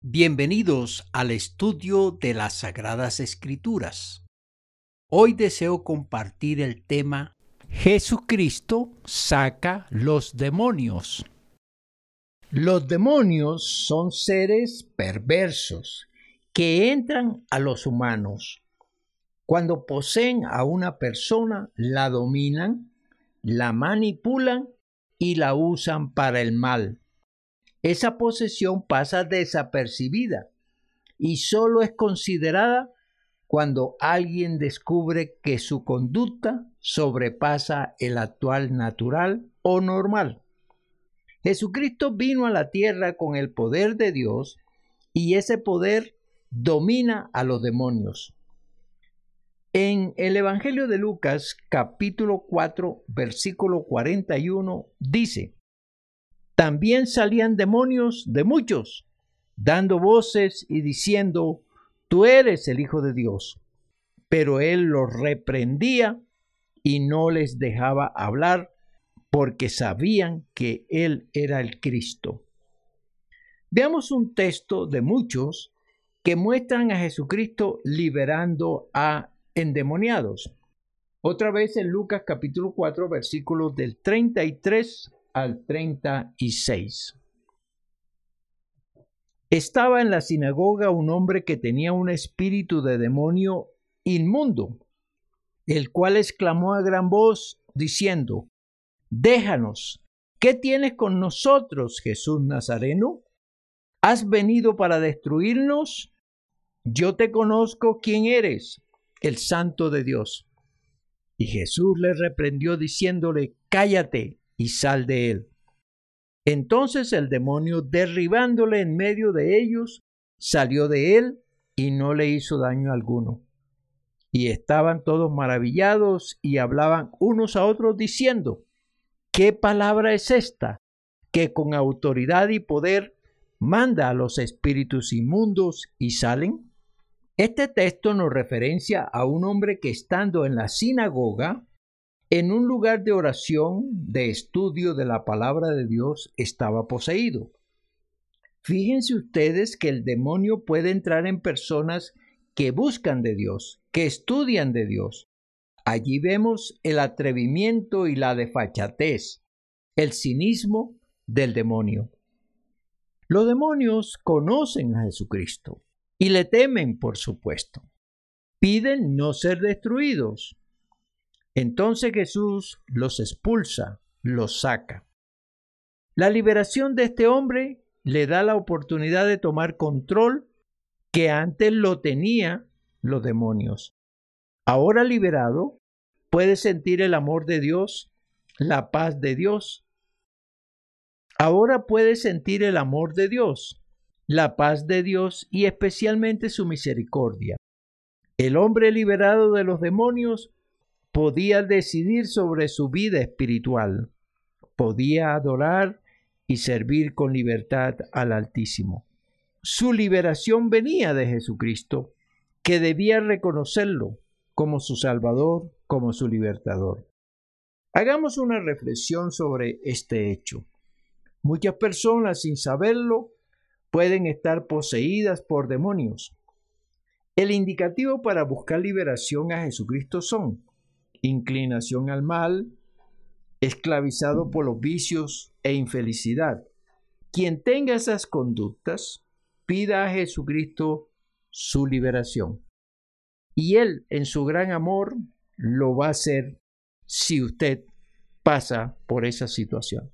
Bienvenidos al estudio de las Sagradas Escrituras. Hoy deseo compartir el tema Jesucristo saca los demonios. Los demonios son seres perversos que entran a los humanos. Cuando poseen a una persona, la dominan, la manipulan y la usan para el mal esa posesión pasa desapercibida y solo es considerada cuando alguien descubre que su conducta sobrepasa el actual natural o normal. Jesucristo vino a la tierra con el poder de Dios y ese poder domina a los demonios. En el Evangelio de Lucas capítulo 4 versículo 41 dice, también salían demonios de muchos, dando voces y diciendo, Tú eres el Hijo de Dios. Pero él los reprendía y no les dejaba hablar porque sabían que él era el Cristo. Veamos un texto de muchos que muestran a Jesucristo liberando a endemoniados. Otra vez en Lucas capítulo 4 versículos del 33 al 36. Estaba en la sinagoga un hombre que tenía un espíritu de demonio inmundo, el cual exclamó a gran voz, diciendo, Déjanos, ¿qué tienes con nosotros, Jesús Nazareno? ¿Has venido para destruirnos? Yo te conozco quién eres, el santo de Dios. Y Jesús le reprendió diciéndole, Cállate y sal de él. Entonces el demonio, derribándole en medio de ellos, salió de él y no le hizo daño alguno. Y estaban todos maravillados y hablaban unos a otros diciendo, ¿qué palabra es esta que con autoridad y poder manda a los espíritus inmundos y salen? Este texto nos referencia a un hombre que estando en la sinagoga en un lugar de oración, de estudio de la palabra de Dios, estaba poseído. Fíjense ustedes que el demonio puede entrar en personas que buscan de Dios, que estudian de Dios. Allí vemos el atrevimiento y la desfachatez, el cinismo del demonio. Los demonios conocen a Jesucristo y le temen, por supuesto. Piden no ser destruidos, entonces Jesús los expulsa, los saca. La liberación de este hombre le da la oportunidad de tomar control que antes lo tenía los demonios. Ahora liberado, puede sentir el amor de Dios, la paz de Dios. Ahora puede sentir el amor de Dios, la paz de Dios y especialmente su misericordia. El hombre liberado de los demonios podía decidir sobre su vida espiritual, podía adorar y servir con libertad al Altísimo. Su liberación venía de Jesucristo, que debía reconocerlo como su Salvador, como su libertador. Hagamos una reflexión sobre este hecho. Muchas personas, sin saberlo, pueden estar poseídas por demonios. El indicativo para buscar liberación a Jesucristo son inclinación al mal, esclavizado por los vicios e infelicidad. Quien tenga esas conductas, pida a Jesucristo su liberación. Y Él, en su gran amor, lo va a hacer si usted pasa por esa situación.